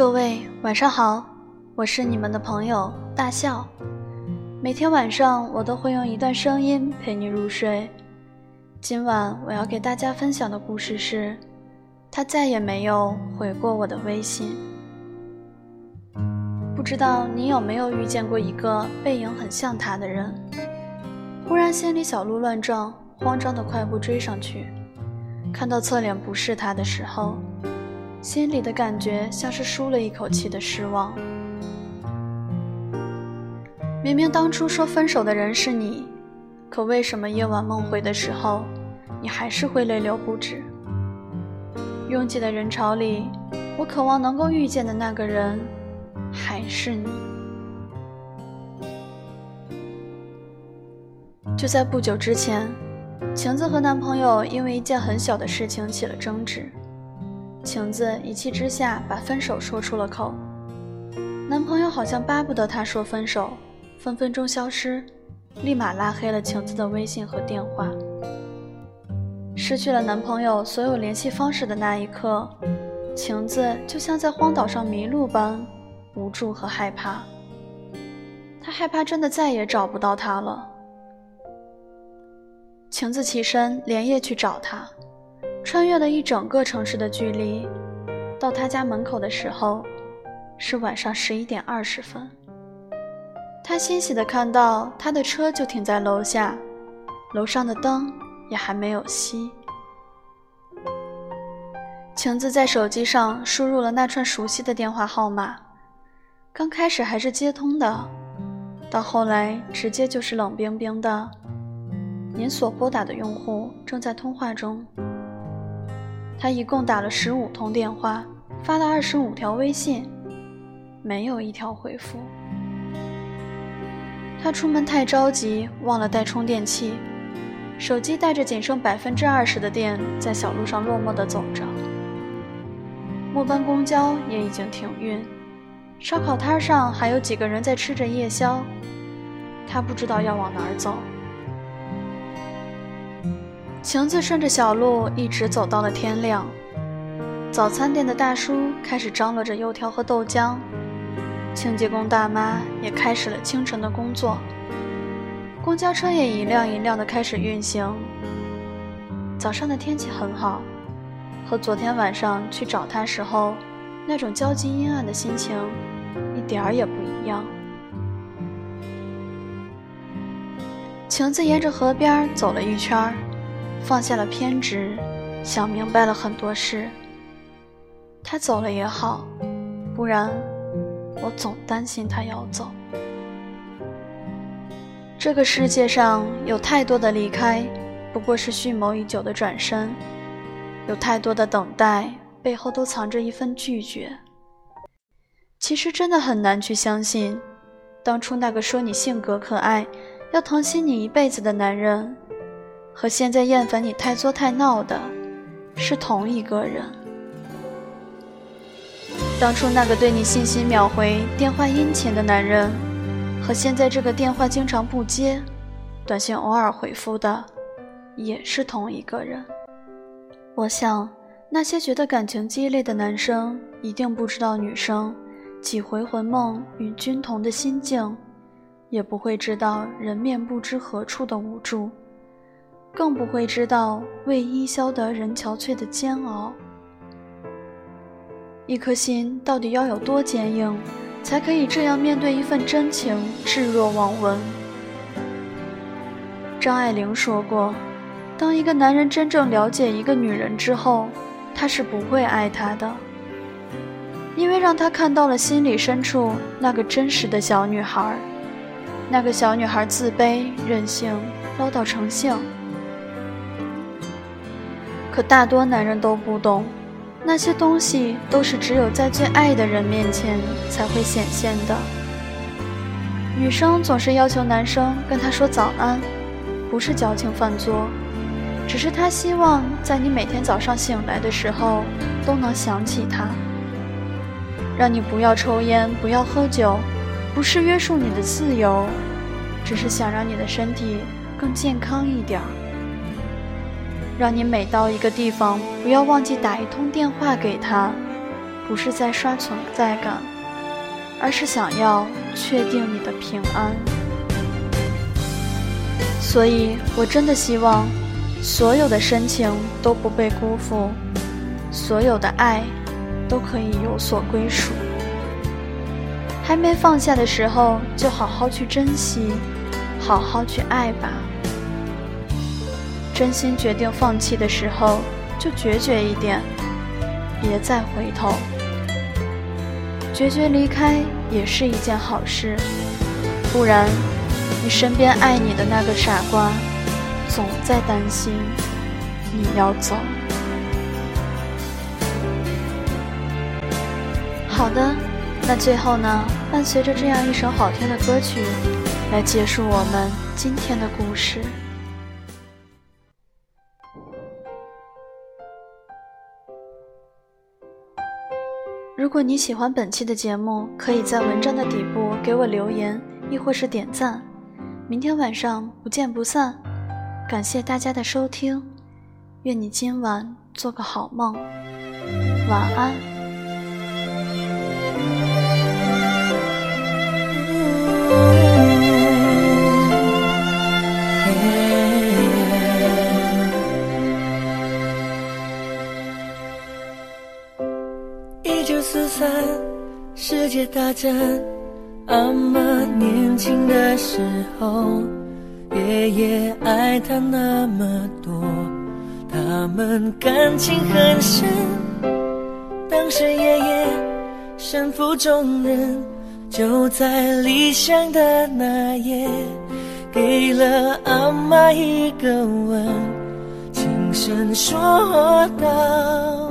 各位晚上好，我是你们的朋友大笑。每天晚上我都会用一段声音陪你入睡。今晚我要给大家分享的故事是：他再也没有回过我的微信。不知道你有没有遇见过一个背影很像他的人？忽然心里小鹿乱撞，慌张的快步追上去，看到侧脸不是他的时候。心里的感觉像是舒了一口气的失望。明明当初说分手的人是你，可为什么夜晚梦回的时候，你还是会泪流不止？拥挤的人潮里，我渴望能够遇见的那个人，还是你。就在不久之前，晴子和男朋友因为一件很小的事情起了争执。晴子一气之下把分手说出了口，男朋友好像巴不得她说分手，分分钟消失，立马拉黑了晴子的微信和电话。失去了男朋友所有联系方式的那一刻，晴子就像在荒岛上迷路般无助和害怕。她害怕真的再也找不到他了。晴子起身连夜去找他。穿越了一整个城市的距离，到他家门口的时候，是晚上十一点二十分。他欣喜地看到他的车就停在楼下，楼上的灯也还没有熄。晴子在手机上输入了那串熟悉的电话号码，刚开始还是接通的，到后来直接就是冷冰冰的。您所拨打的用户正在通话中。他一共打了十五通电话，发了二十五条微信，没有一条回复。他出门太着急，忘了带充电器，手机带着仅剩百分之二十的电，在小路上落寞地走着。末班公交也已经停运，烧烤摊上还有几个人在吃着夜宵，他不知道要往哪儿走。晴子顺着小路一直走到了天亮。早餐店的大叔开始张罗着油条和豆浆，清洁工大妈也开始了清晨的工作。公交车也一辆一辆的开始运行。早上的天气很好，和昨天晚上去找他时候那种焦急阴暗的心情一点儿也不一样。晴子沿着河边走了一圈儿。放下了偏执，想明白了很多事。他走了也好，不然我总担心他要走。这个世界上有太多的离开，不过是蓄谋已久的转身；有太多的等待，背后都藏着一份拒绝。其实真的很难去相信，当初那个说你性格可爱，要疼惜你一辈子的男人。和现在厌烦你太作太闹的，是同一个人。当初那个对你信息秒回、电话殷勤的男人，和现在这个电话经常不接、短信偶尔回复的，也是同一个人。我想，那些觉得感情激烈的男生，一定不知道女生几回魂梦与君同的心境，也不会知道人面不知何处的无助。更不会知道为伊消得人憔悴的煎熬。一颗心到底要有多坚硬，才可以这样面对一份真情，置若罔闻？张爱玲说过：“当一个男人真正了解一个女人之后，他是不会爱她的，因为让他看到了心里深处那个真实的小女孩，那个小女孩自卑、任性、唠叨成性。”可大多男人都不懂，那些东西都是只有在最爱的人面前才会显现的。女生总是要求男生跟她说早安，不是矫情犯作，只是她希望在你每天早上醒来的时候都能想起他。让你不要抽烟，不要喝酒，不是约束你的自由，只是想让你的身体更健康一点儿。让你每到一个地方，不要忘记打一通电话给他，不是在刷存在感，而是想要确定你的平安。所以，我真的希望所有的深情都不被辜负，所有的爱都可以有所归属。还没放下的时候，就好好去珍惜，好好去爱吧。真心决定放弃的时候，就决绝一点，别再回头。决绝离开也是一件好事，不然。你身边爱你的那个傻瓜，总在担心你要走。好的，那最后呢？伴随着这样一首好听的歌曲，来结束我们今天的故事。如果你喜欢本期的节目，可以在文章的底部给我留言，亦或是点赞。明天晚上不见不散，感谢大家的收听，愿你今晚做个好梦，晚安。阿妈年轻的时候，爷爷爱她那么多，他们感情很深。当时爷爷身负重任，就在离乡的那夜，给了阿妈一个吻，轻声说道。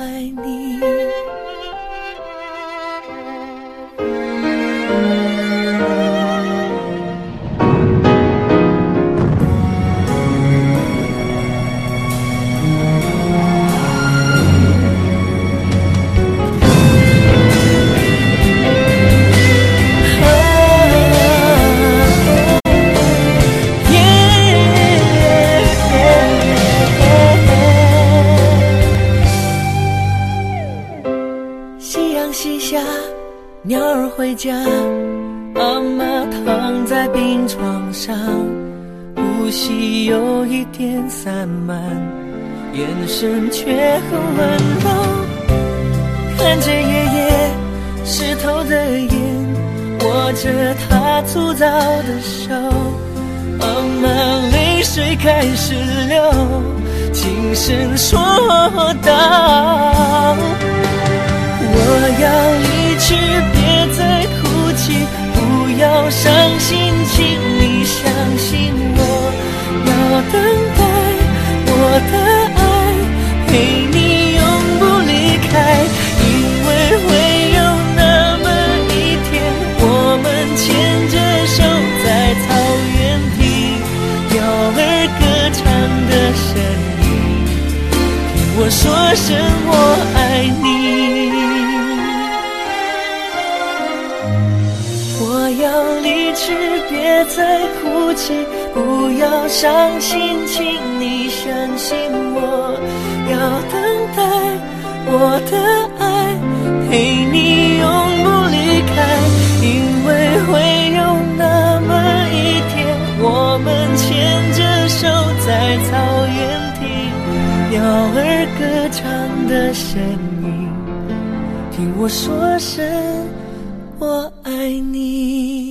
爱你。呼吸有一点散漫，眼神却很温柔。看着爷爷湿透的眼，握着他粗糙的手，阿妈泪水开始流，轻声说道：“我要离去，别再哭泣。”不要伤心，请待我别再哭泣，不要伤心，请你相信我。要等待我的爱，陪你永不离开，因为会有那么一天，我们牵着手在草原听鸟儿歌唱的声音，听我说声我爱你。